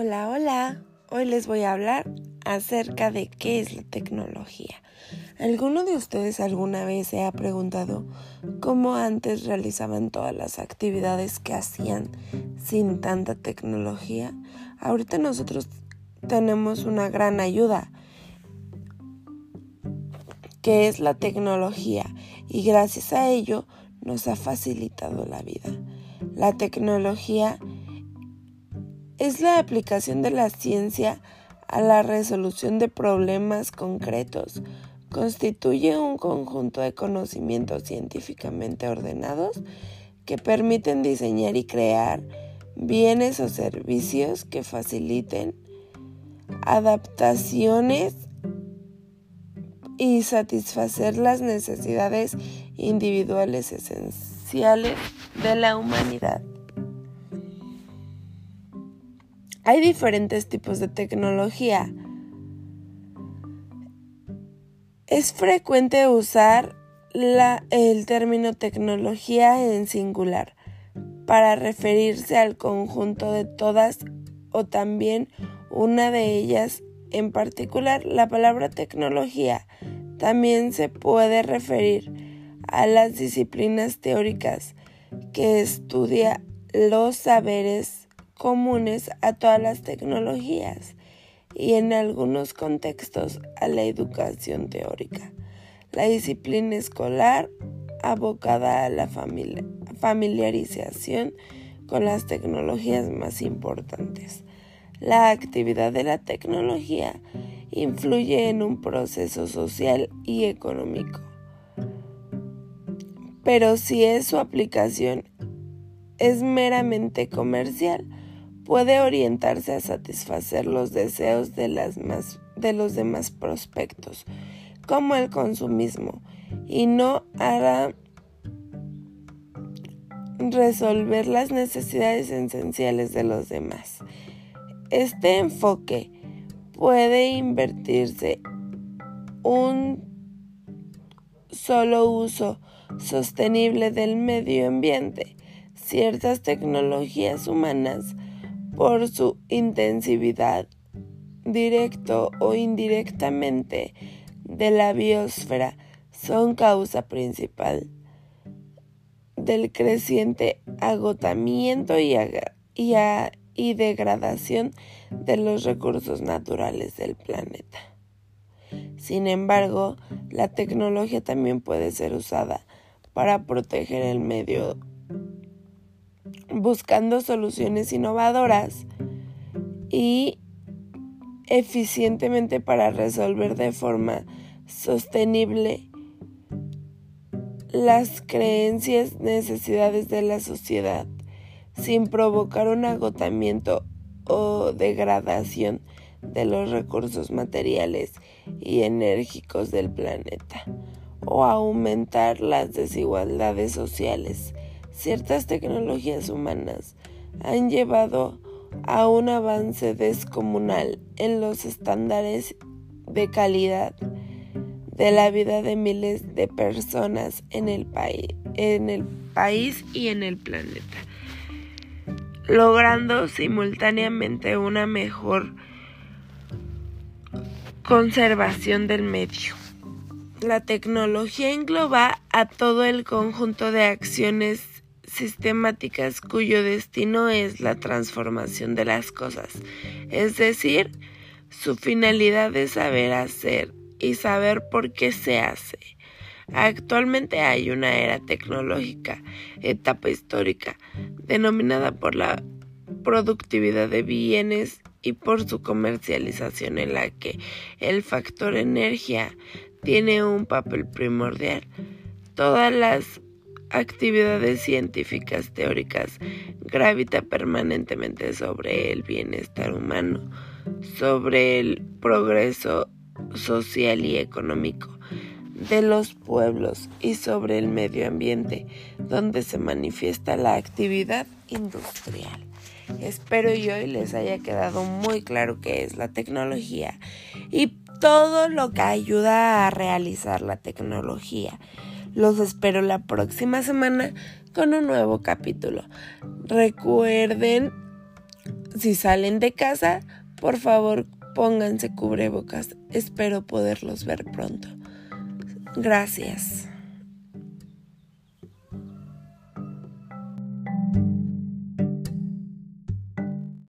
Hola, hola. Hoy les voy a hablar acerca de qué es la tecnología. ¿Alguno de ustedes alguna vez se ha preguntado cómo antes realizaban todas las actividades que hacían sin tanta tecnología? Ahorita nosotros tenemos una gran ayuda que es la tecnología y gracias a ello nos ha facilitado la vida. La tecnología es la aplicación de la ciencia a la resolución de problemas concretos. Constituye un conjunto de conocimientos científicamente ordenados que permiten diseñar y crear bienes o servicios que faciliten adaptaciones y satisfacer las necesidades individuales esenciales de la humanidad. Hay diferentes tipos de tecnología. Es frecuente usar el término tecnología en singular para referirse al conjunto de todas o también una de ellas en particular. La palabra tecnología también se puede referir a las disciplinas teóricas que estudia los saberes comunes a todas las tecnologías y en algunos contextos a la educación teórica. La disciplina escolar abocada a la familiarización con las tecnologías más importantes. La actividad de la tecnología influye en un proceso social y económico. Pero si es su aplicación es meramente comercial, puede orientarse a satisfacer los deseos de, de los demás prospectos, como el consumismo, y no hará resolver las necesidades esenciales de los demás. Este enfoque puede invertirse un solo uso sostenible del medio ambiente. Ciertas tecnologías humanas por su intensividad, directo o indirectamente, de la biosfera son causa principal del creciente agotamiento y, y degradación de los recursos naturales del planeta. Sin embargo, la tecnología también puede ser usada para proteger el medio buscando soluciones innovadoras y eficientemente para resolver de forma sostenible las creencias, necesidades de la sociedad, sin provocar un agotamiento o degradación de los recursos materiales y enérgicos del planeta, o aumentar las desigualdades sociales ciertas tecnologías humanas han llevado a un avance descomunal en los estándares de calidad de la vida de miles de personas en el, en el país y en el planeta, logrando simultáneamente una mejor conservación del medio. La tecnología engloba a todo el conjunto de acciones sistemáticas cuyo destino es la transformación de las cosas, es decir, su finalidad es saber hacer y saber por qué se hace. Actualmente hay una era tecnológica, etapa histórica, denominada por la productividad de bienes y por su comercialización en la que el factor energía tiene un papel primordial. Todas las actividades científicas teóricas gravita permanentemente sobre el bienestar humano, sobre el progreso social y económico de los pueblos y sobre el medio ambiente donde se manifiesta la actividad industrial. Espero y hoy les haya quedado muy claro qué es la tecnología y todo lo que ayuda a realizar la tecnología. Los espero la próxima semana con un nuevo capítulo. Recuerden si salen de casa, por favor pónganse cubrebocas. Espero poderlos ver pronto. Gracias.